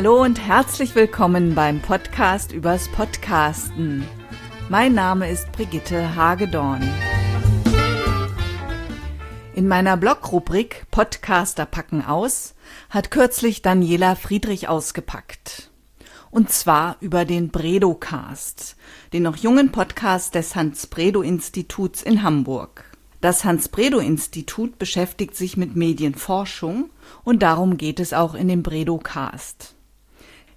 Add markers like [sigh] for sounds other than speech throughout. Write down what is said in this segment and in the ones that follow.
Hallo und herzlich willkommen beim Podcast übers Podcasten. Mein Name ist Brigitte Hagedorn. In meiner Blogrubrik Podcaster packen aus hat kürzlich Daniela Friedrich ausgepackt. Und zwar über den Bredocast, den noch jungen Podcast des Hans-Bredow-Instituts in Hamburg. Das Hans-Bredow-Institut beschäftigt sich mit Medienforschung und darum geht es auch in dem Bredocast.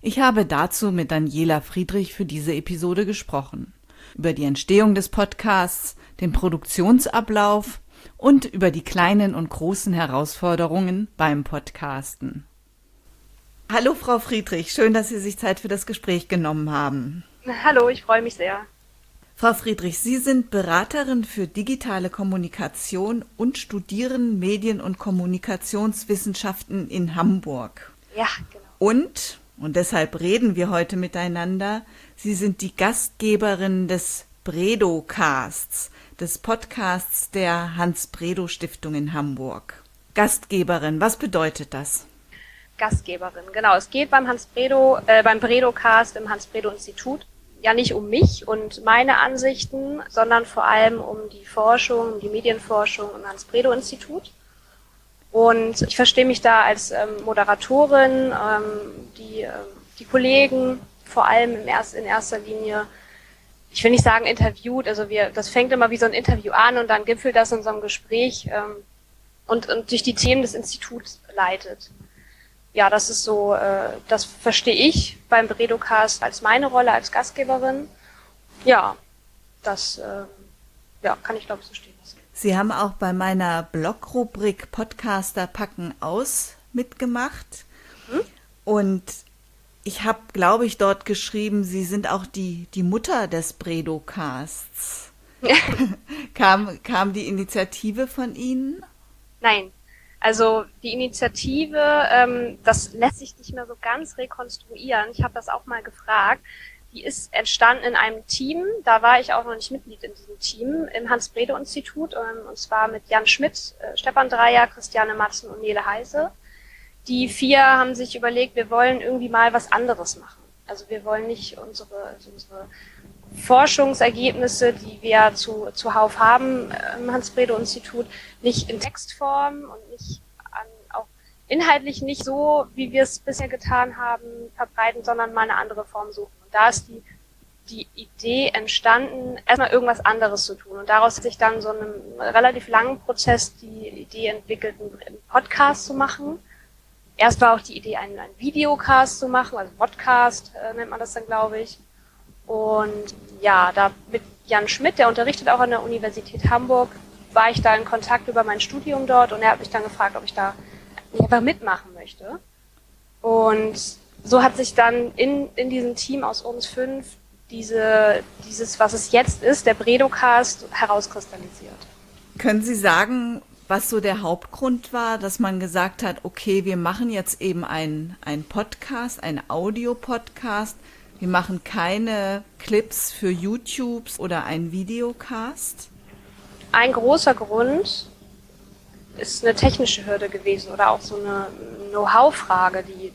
Ich habe dazu mit Daniela Friedrich für diese Episode gesprochen. Über die Entstehung des Podcasts, den Produktionsablauf und über die kleinen und großen Herausforderungen beim Podcasten. Hallo Frau Friedrich, schön, dass Sie sich Zeit für das Gespräch genommen haben. Hallo, ich freue mich sehr. Frau Friedrich, Sie sind Beraterin für digitale Kommunikation und studieren Medien- und Kommunikationswissenschaften in Hamburg. Ja, genau. Und, und deshalb reden wir heute miteinander, Sie sind die Gastgeberin des Bredo-Casts, des Podcasts der Hans-Bredow-Stiftung in Hamburg. Gastgeberin, was bedeutet das? Gastgeberin, genau. Es geht beim Hans Bredow, äh, beim Bredow-Cast im Hans Bredow-Institut ja nicht um mich und meine Ansichten, sondern vor allem um die Forschung, um die Medienforschung im Hans Bredow-Institut. Und ich verstehe mich da als ähm, Moderatorin, ähm, die, ähm, die Kollegen vor allem im erst, in erster Linie ich will nicht sagen interviewt, also wir, das fängt immer wie so ein Interview an und dann gipfelt das in so einem Gespräch ähm, und, und durch die Themen des Instituts leitet. Ja, das ist so, äh, das verstehe ich beim Bredocast als meine Rolle als Gastgeberin. Ja, das äh, ja, kann ich glaube ich so stehen. Sie haben auch bei meiner Blogrubrik Podcaster packen aus mitgemacht. Hm? Und ich habe, glaube ich, dort geschrieben, Sie sind auch die, die Mutter des Bredo-Casts. [laughs] kam, kam die Initiative von Ihnen? Nein. Also die Initiative, ähm, das lässt sich nicht mehr so ganz rekonstruieren. Ich habe das auch mal gefragt. Die ist entstanden in einem Team. Da war ich auch noch nicht Mitglied in diesem Team im Hans-Bredow-Institut. Ähm, und zwar mit Jan Schmidt, äh, Stefan Dreier, Christiane Matzen und Nele Heise die vier haben sich überlegt, wir wollen irgendwie mal was anderes machen. Also wir wollen nicht unsere, also unsere Forschungsergebnisse, die wir zu, zuhauf haben im Hans-Bredow-Institut, nicht in Textform und nicht an, auch inhaltlich nicht so, wie wir es bisher getan haben, verbreiten, sondern mal eine andere Form suchen. Da ist die, die Idee entstanden, erstmal irgendwas anderes zu tun. Und daraus hat sich dann so einem relativ langen Prozess die Idee entwickelt, einen Podcast zu machen Erst war auch die Idee, einen, einen Videocast zu machen, also Podcast äh, nennt man das dann, glaube ich. Und ja, da mit Jan Schmidt, der unterrichtet auch an der Universität Hamburg, war ich da in Kontakt über mein Studium dort und er hat mich dann gefragt, ob ich da einfach mitmachen möchte. Und so hat sich dann in, in diesem Team aus uns fünf diese, dieses, was es jetzt ist, der Bredocast, herauskristallisiert. Können Sie sagen, was so der Hauptgrund war, dass man gesagt hat, okay, wir machen jetzt eben einen Podcast, einen Audio-Podcast. Wir machen keine Clips für YouTube oder einen Videocast? Ein großer Grund ist eine technische Hürde gewesen oder auch so eine Know-how-Frage, die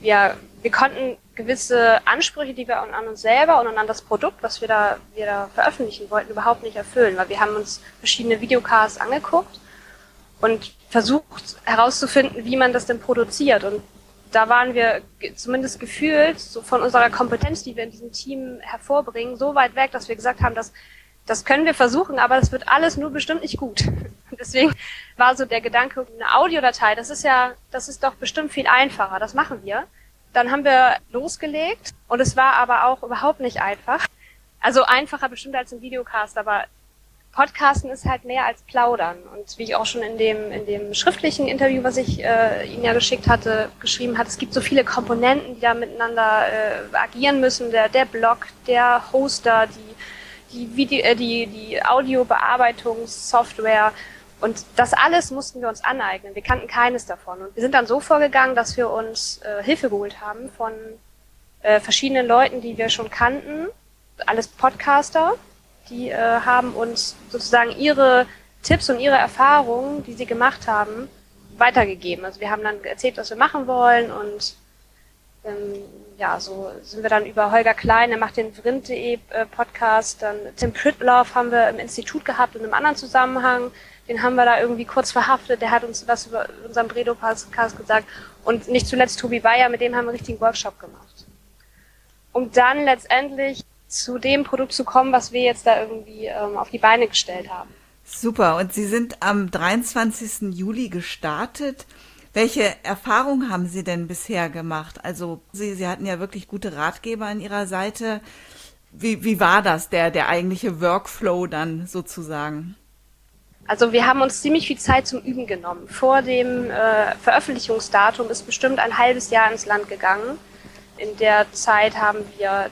wir, wir konnten gewisse Ansprüche, die wir an uns selber und an das Produkt, was wir da, wir da veröffentlichen wollten, überhaupt nicht erfüllen, weil wir haben uns verschiedene Videocasts angeguckt und versucht herauszufinden, wie man das denn produziert. Und da waren wir zumindest gefühlt so von unserer Kompetenz, die wir in diesem Team hervorbringen, so weit weg, dass wir gesagt haben, dass das können wir versuchen, aber das wird alles nur bestimmt nicht gut. [laughs] Deswegen war so der Gedanke, eine Audiodatei, das ist ja, das ist doch bestimmt viel einfacher, das machen wir. Dann haben wir losgelegt und es war aber auch überhaupt nicht einfach. Also einfacher bestimmt als ein Videocast, aber Podcasten ist halt mehr als Plaudern. Und wie ich auch schon in dem, in dem schriftlichen Interview, was ich äh, Ihnen ja geschickt hatte, geschrieben hat, es gibt so viele Komponenten, die da miteinander äh, agieren müssen. Der, der Blog, der Hoster, die, die, Video, äh, die, die Audiobearbeitungssoftware. Und das alles mussten wir uns aneignen. Wir kannten keines davon. Und wir sind dann so vorgegangen, dass wir uns äh, Hilfe geholt haben von äh, verschiedenen Leuten, die wir schon kannten. Alles Podcaster, die äh, haben uns sozusagen ihre Tipps und ihre Erfahrungen, die sie gemacht haben, weitergegeben. Also wir haben dann erzählt, was wir machen wollen und ähm, ja, so sind wir dann über Holger Klein, der macht den Vrind.de äh, Podcast, dann Tim Pritloff haben wir im Institut gehabt in einem anderen Zusammenhang, den haben wir da irgendwie kurz verhaftet, der hat uns was über unseren Bredo-Podcast gesagt und nicht zuletzt Tobi Bayer, mit dem haben wir einen richtigen Workshop gemacht. Um dann letztendlich zu dem Produkt zu kommen, was wir jetzt da irgendwie ähm, auf die Beine gestellt haben. Super, und Sie sind am 23. Juli gestartet. Welche Erfahrungen haben Sie denn bisher gemacht? Also Sie, Sie hatten ja wirklich gute Ratgeber an Ihrer Seite. Wie, wie war das, der, der eigentliche Workflow dann sozusagen? Also wir haben uns ziemlich viel Zeit zum Üben genommen. Vor dem äh, Veröffentlichungsdatum ist bestimmt ein halbes Jahr ins Land gegangen. In der Zeit haben wir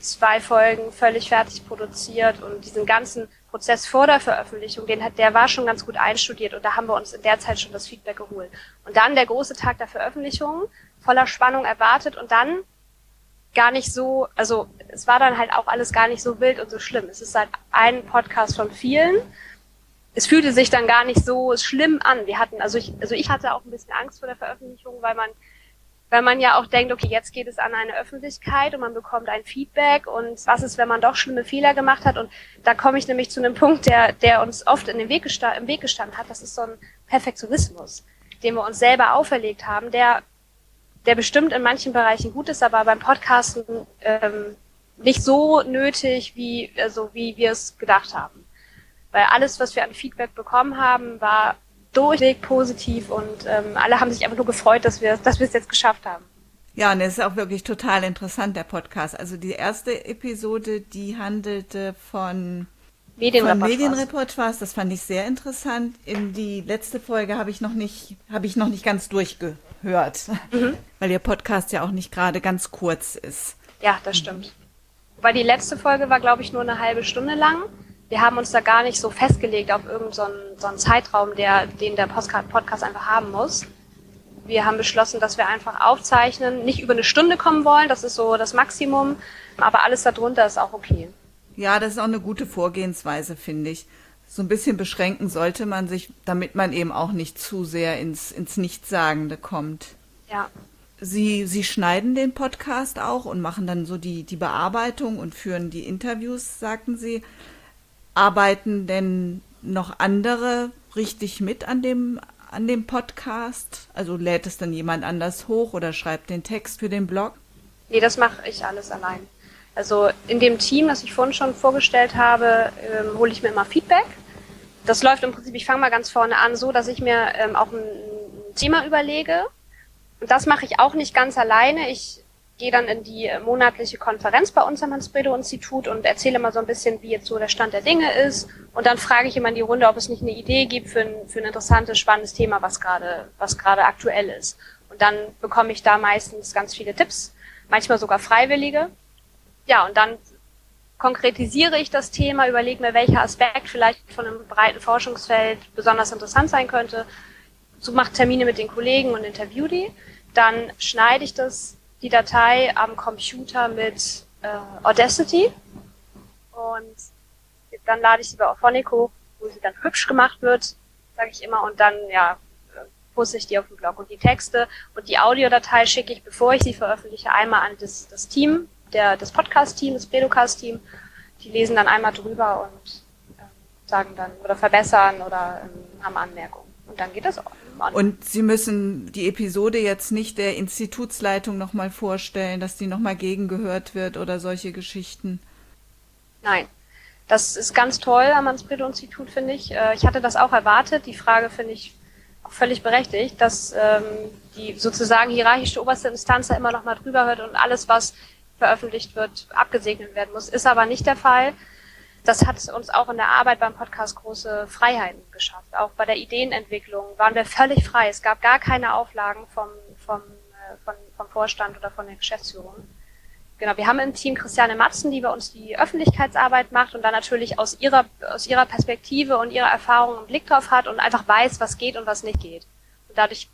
zwei Folgen völlig fertig produziert und diesen ganzen Prozess vor der Veröffentlichung, den hat, der war schon ganz gut einstudiert und da haben wir uns in der Zeit schon das Feedback geholt. Und dann der große Tag der Veröffentlichung, voller Spannung erwartet und dann gar nicht so, also es war dann halt auch alles gar nicht so wild und so schlimm. Es ist halt ein Podcast von vielen. Es fühlte sich dann gar nicht so schlimm an. Wir hatten, also ich, also ich hatte auch ein bisschen Angst vor der Veröffentlichung, weil man weil man ja auch denkt, okay, jetzt geht es an eine Öffentlichkeit und man bekommt ein Feedback und was ist, wenn man doch schlimme Fehler gemacht hat und da komme ich nämlich zu einem Punkt, der, der uns oft in den Weg im Weg gestanden hat, das ist so ein Perfektionismus, den wir uns selber auferlegt haben, der, der bestimmt in manchen Bereichen gut ist, aber beim Podcasten ähm, nicht so nötig, wie, also wie wir es gedacht haben. Weil alles, was wir an Feedback bekommen haben, war durchweg positiv und ähm, alle haben sich einfach nur gefreut, dass wir, dass wir es jetzt geschafft haben. Ja, und es ist auch wirklich total interessant, der Podcast. Also die erste Episode, die handelte von. Medienreportage, das fand ich sehr interessant. In die letzte Folge habe ich noch nicht, habe ich noch nicht ganz durchgehört, mhm. weil ihr Podcast ja auch nicht gerade ganz kurz ist. Ja, das stimmt. Weil die letzte Folge war, glaube ich, nur eine halbe Stunde lang wir haben uns da gar nicht so festgelegt auf irgendeinen so so einen Zeitraum, der, den der Podcast einfach haben muss. Wir haben beschlossen, dass wir einfach aufzeichnen, nicht über eine Stunde kommen wollen, das ist so das Maximum, aber alles darunter ist auch okay. Ja, das ist auch eine gute Vorgehensweise, finde ich. So ein bisschen beschränken sollte man sich, damit man eben auch nicht zu sehr ins, ins Nichtssagende kommt. Ja. Sie, Sie schneiden den Podcast auch und machen dann so die, die Bearbeitung und führen die Interviews, sagten Sie. Arbeiten denn noch andere richtig mit an dem, an dem Podcast? Also lädt es dann jemand anders hoch oder schreibt den Text für den Blog? Nee, das mache ich alles allein. Also in dem Team, das ich vorhin schon vorgestellt habe, ähm, hole ich mir immer Feedback. Das läuft im Prinzip, ich fange mal ganz vorne an, so dass ich mir ähm, auch ein, Thema überlege. Und das mache ich auch nicht ganz alleine. Ich gehe dann in die monatliche Konferenz bei uns am Hans-Bredow-Institut und erzähle mal so ein bisschen, wie jetzt so der Stand der Dinge ist. Und dann frage ich immer in die Runde, ob es nicht eine Idee gibt für ein, für ein interessantes, spannendes Thema, was gerade, was gerade aktuell ist. Und dann bekomme ich da meistens ganz viele Tipps, manchmal sogar freiwillige. Ja, und dann konkretisiere ich das Thema, überlege mir, welcher Aspekt vielleicht von einem breiten Forschungsfeld besonders interessant sein könnte. So mache Termine mit den Kollegen und interview die. Dann schneide ich das die Datei am Computer mit äh, Audacity und dann lade ich sie bei Auphonic hoch, wo sie dann hübsch gemacht wird, sage ich immer, und dann ja poste ich die auf den Blog. Und die Texte und die Audiodatei schicke ich, bevor ich sie veröffentliche, einmal an das, das Team, der, das Podcast-Team, das Predocast-Team. Die lesen dann einmal drüber und äh, sagen dann oder verbessern oder ähm, haben Anmerkungen. Und dann geht das auch. Und Sie müssen die Episode jetzt nicht der Institutsleitung nochmal vorstellen, dass die nochmal gegengehört wird oder solche Geschichten. Nein. Das ist ganz toll am Manspredo-Institut, finde ich. Äh, ich hatte das auch erwartet. Die Frage finde ich auch völlig berechtigt, dass ähm, die sozusagen hierarchische oberste Instanz da immer noch mal drüber hört und alles, was veröffentlicht wird, abgesegnet werden muss. Ist aber nicht der Fall das hat uns auch in der Arbeit beim Podcast große Freiheiten geschafft. Auch bei der Ideenentwicklung waren wir völlig frei. Es gab gar keine Auflagen vom, vom, äh, vom, vom Vorstand oder von der Geschäftsführung. Genau, wir haben im Team Christiane Matzen, die bei uns die Öffentlichkeitsarbeit macht und dann natürlich aus ihrer, aus ihrer Perspektive und ihrer Erfahrung einen Blick drauf hat und einfach weiß, was geht und was nicht geht. Und dadurch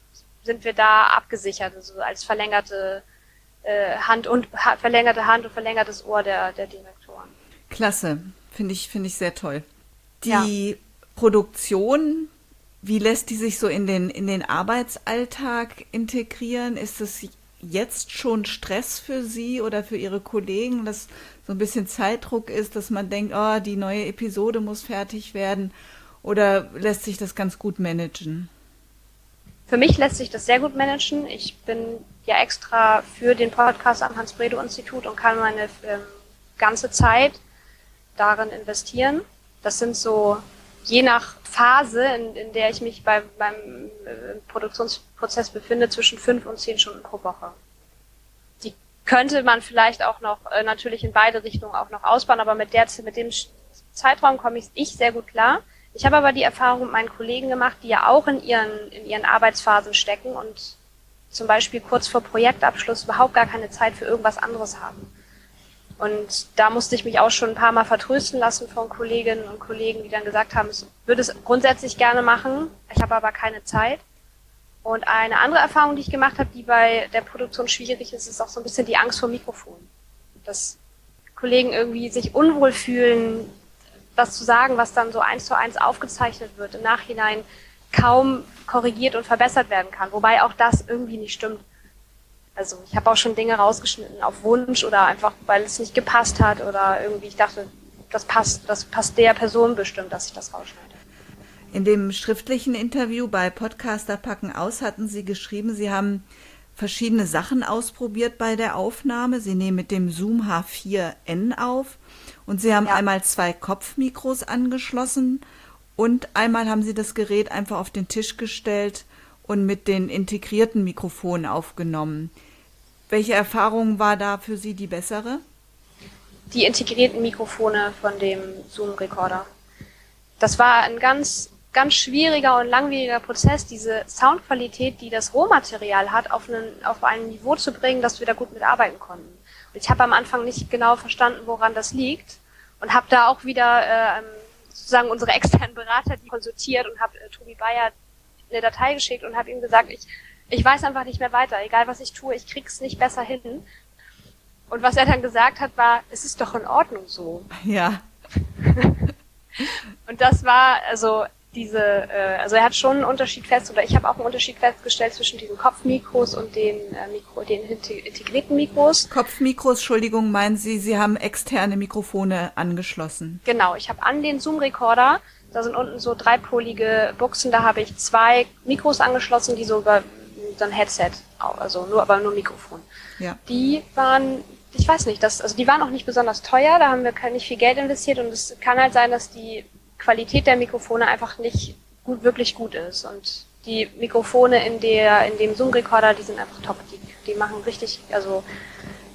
sind wir da abgesichert, also als verlängerte äh, Hand und verlängerte Hand und verlängertes Ohr der, der Direktoren. Klasse. Finde ich, finde ich sehr toll. Die ja. Produktion, wie lässt die sich so in den, in den Arbeitsalltag integrieren? Ist es jetzt schon Stress für Sie oder für Ihre Kollegen, dass so ein bisschen Zeitdruck ist, dass man denkt, oh, die neue Episode muss fertig werden? Oder lässt sich das ganz gut managen? Für mich lässt sich das sehr gut managen. Ich bin ja extra für den Podcast am Hans-Bredow-Institut und kann meine ähm, ganze Zeit darin investieren. Das sind so, je nach Phase, in, in der ich mich bei, beim äh, Produktionsprozess befinde, zwischen fünf und zehn Stunden pro Woche. Die könnte man vielleicht auch noch äh, natürlich in beide Richtungen auch noch ausbauen, aber mit, der, mit dem Zeitraum komme ich, ich sehr gut klar. Ich habe aber die Erfahrung mit meinen Kollegen gemacht, die ja auch in ihren, in ihren Arbeitsphasen stecken und zum Beispiel kurz vor Projektabschluss überhaupt gar keine Zeit für irgendwas anderes haben. Und da musste ich mich auch schon ein paar Mal vertrösten lassen von Kolleginnen und Kollegen, die dann gesagt haben, ich würde es grundsätzlich gerne machen, ich habe aber keine Zeit. Und eine andere Erfahrung, die ich gemacht habe, die bei der Produktion schwierig ist, ist auch so ein bisschen die Angst vor Mikrofon. Dass Kollegen irgendwie sich unwohl fühlen, was zu sagen, was dann so eins zu eins aufgezeichnet wird, im Nachhinein kaum korrigiert und verbessert werden kann. Wobei auch das irgendwie nicht stimmt. Also ich habe auch schon Dinge rausgeschnitten auf Wunsch oder einfach, weil es nicht gepasst hat oder irgendwie ich dachte, das passt, das passt der Person bestimmt, dass ich das rausschneide. In dem schriftlichen Interview bei Podcaster packen aus hatten Sie geschrieben, Sie haben verschiedene Sachen ausprobiert bei der Aufnahme. Sie nehmen mit dem Zoom H4n auf und Sie haben ja. einmal zwei Kopfmikros angeschlossen und einmal haben Sie das Gerät einfach auf den Tisch gestellt und mit den integrierten Mikrofonen aufgenommen. Welche Erfahrung war da für Sie die bessere? Die integrierten Mikrofone von dem Zoom-Recorder. Das war ein ganz, ganz schwieriger und langwieriger Prozess, diese Soundqualität, die das Rohmaterial hat, auf, einen, auf ein Niveau zu bringen, dass wir da gut mitarbeiten konnten. Ich habe am Anfang nicht genau verstanden, woran das liegt und habe da auch wieder äh, sozusagen unsere [laughs] externen Berater die konsultiert und habe äh, Tobi Bayer eine Datei geschickt und habe ihm gesagt, ich, ich weiß einfach nicht mehr weiter, egal was ich tue, ich krieg's nicht besser hin. Und was er dann gesagt hat, war, es ist doch in Ordnung so. Ja. [laughs] und das war, also diese, äh, also er hat schon einen Unterschied fest, oder ich habe auch einen Unterschied festgestellt zwischen diesen Kopfmikros und den, äh, Mikro, den integrierten Mikros. Kopfmikros, Entschuldigung, meinen Sie, Sie haben externe Mikrofone angeschlossen? Genau, ich habe an den Zoom-Recorder, da sind unten so dreipolige Buchsen, da habe ich zwei Mikros angeschlossen, die so über so ein Headset, also nur, aber nur Mikrofon. Ja. Die waren, ich weiß nicht, das, also die waren auch nicht besonders teuer, da haben wir nicht viel Geld investiert und es kann halt sein, dass die Qualität der Mikrofone einfach nicht gut, wirklich gut ist. Und die Mikrofone in der, in dem Zoom-Recorder, die sind einfach top. Die, die machen richtig, also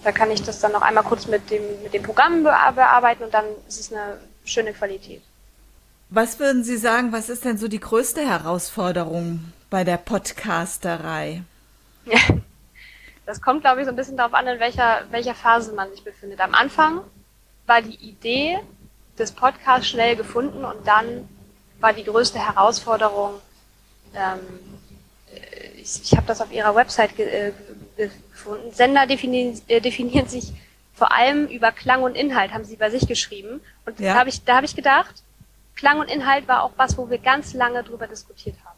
da kann ich das dann noch einmal kurz mit dem, mit dem Programm bearbeiten und dann ist es eine schöne Qualität. Was würden Sie sagen, was ist denn so die größte Herausforderung bei der Podcasterei? Ja, [laughs] das kommt, glaube ich, so ein bisschen darauf an, in welcher, welcher Phase man sich befindet. Am Anfang war die Idee, des Podcasts schnell gefunden und dann war die größte Herausforderung, ähm, ich, ich habe das auf ihrer Website ge, äh, gefunden, Sender definieren, äh, definieren sich vor allem über Klang und Inhalt, haben sie bei sich geschrieben. Und ja. da habe ich, da hab ich gedacht, Klang und Inhalt war auch was, wo wir ganz lange drüber diskutiert haben.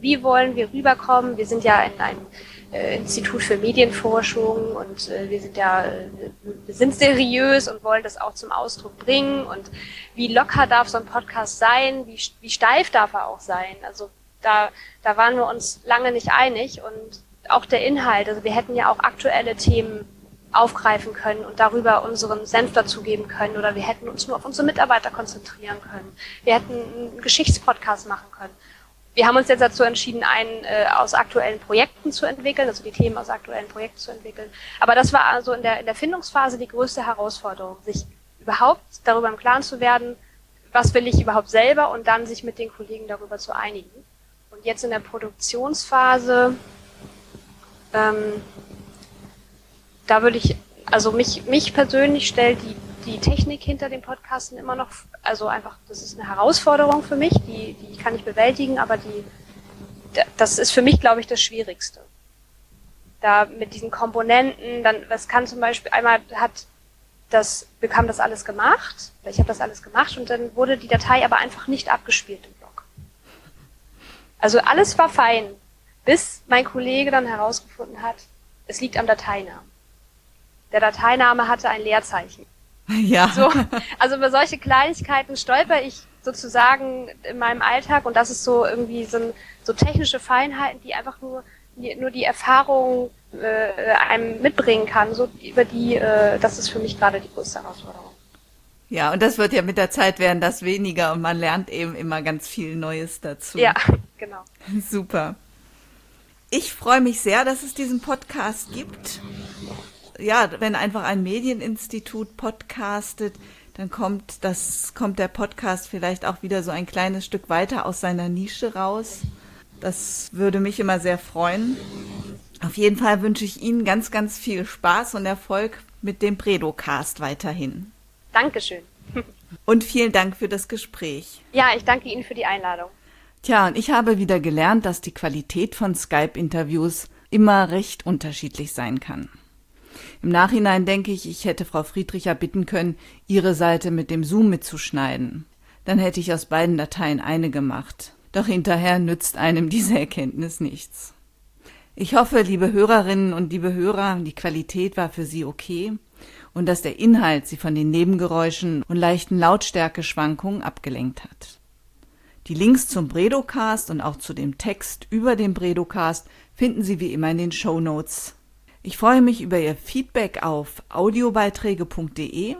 Wie wollen wir rüberkommen? Wir sind ja in einem äh, Institut für Medienforschung und äh, wir sind ja, äh, wir sind seriös und wollen das auch zum Ausdruck bringen und wie locker darf so ein Podcast sein, wie, wie steif darf er auch sein. Also da, da waren wir uns lange nicht einig und auch der Inhalt, also wir hätten ja auch aktuelle Themen aufgreifen können und darüber unseren Senf dazugeben können oder wir hätten uns nur auf unsere Mitarbeiter konzentrieren können. Wir hätten einen Geschichtspodcast machen können. Wir haben uns jetzt dazu entschieden, einen äh, aus aktuellen Projekten zu entwickeln, also die Themen aus aktuellen Projekten zu entwickeln. Aber das war also in der, in der Findungsphase die größte Herausforderung, sich überhaupt darüber im Klaren zu werden, was will ich überhaupt selber und dann sich mit den Kollegen darüber zu einigen. Und jetzt in der Produktionsphase, ähm, da würde ich, also mich, mich persönlich stellt die die Technik hinter dem Podcasten immer noch, also einfach, das ist eine Herausforderung für mich, die, die kann ich bewältigen, aber die, das ist für mich, glaube ich, das Schwierigste. Da mit diesen Komponenten, dann, das kann zum Beispiel, einmal hat das, bekam das alles gemacht, ich habe das alles gemacht und dann wurde die Datei aber einfach nicht abgespielt im Blog. Also alles war fein, bis mein Kollege dann herausgefunden hat, es liegt am Dateinamen. Der Dateiname hatte ein Leerzeichen. [laughs] Ja. So, also über solche Kleinigkeiten stolper ich sozusagen in meinem Alltag und das ist so irgendwie so, so technische Feinheiten, die einfach nur, nur die Erfahrung äh, einem mitbringen kann, so über die, äh, das ist für mich gerade die größte Herausforderung. Ja, und das wird ja mit der Zeit werden das weniger und man lernt eben immer ganz viel Neues dazu. Ja, [laughs] genau. Super. Ich freue mich sehr, dass es diesen Podcast gibt. Ja, wenn einfach ein Medieninstitut podcastet, dann kommt das, kommt der Podcast vielleicht auch wieder so ein kleines Stück weiter aus seiner Nische raus. Das würde mich immer sehr freuen. Auf jeden Fall wünsche ich Ihnen ganz, ganz viel Spaß und Erfolg mit dem Predocast weiterhin. Dankeschön. Und vielen Dank für das Gespräch. Ja, ich danke Ihnen für die Einladung. Tja, und ich habe wieder gelernt, dass die Qualität von Skype-Interviews immer recht unterschiedlich sein kann. Im Nachhinein denke ich, ich hätte Frau Friedricher bitten können, ihre Seite mit dem Zoom mitzuschneiden. Dann hätte ich aus beiden Dateien eine gemacht. Doch hinterher nützt einem diese Erkenntnis nichts. Ich hoffe, liebe Hörerinnen und liebe Hörer, die Qualität war für Sie okay und dass der Inhalt sie von den Nebengeräuschen und leichten Lautstärkeschwankungen abgelenkt hat. Die Links zum Bredocast und auch zu dem Text über den Bredocast finden Sie wie immer in den Show Notes. Ich freue mich über Ihr Feedback auf audiobeiträge.de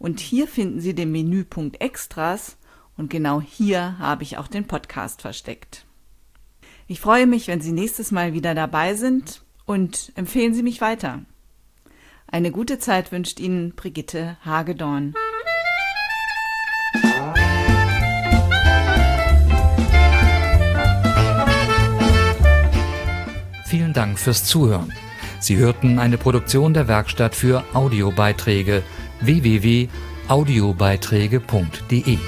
und hier finden Sie den Menüpunkt Extras und genau hier habe ich auch den Podcast versteckt. Ich freue mich, wenn Sie nächstes Mal wieder dabei sind und empfehlen Sie mich weiter. Eine gute Zeit wünscht Ihnen Brigitte Hagedorn. Vielen Dank fürs Zuhören. Sie hörten eine Produktion der Werkstatt für Audiobeiträge www.audiobeiträge.de.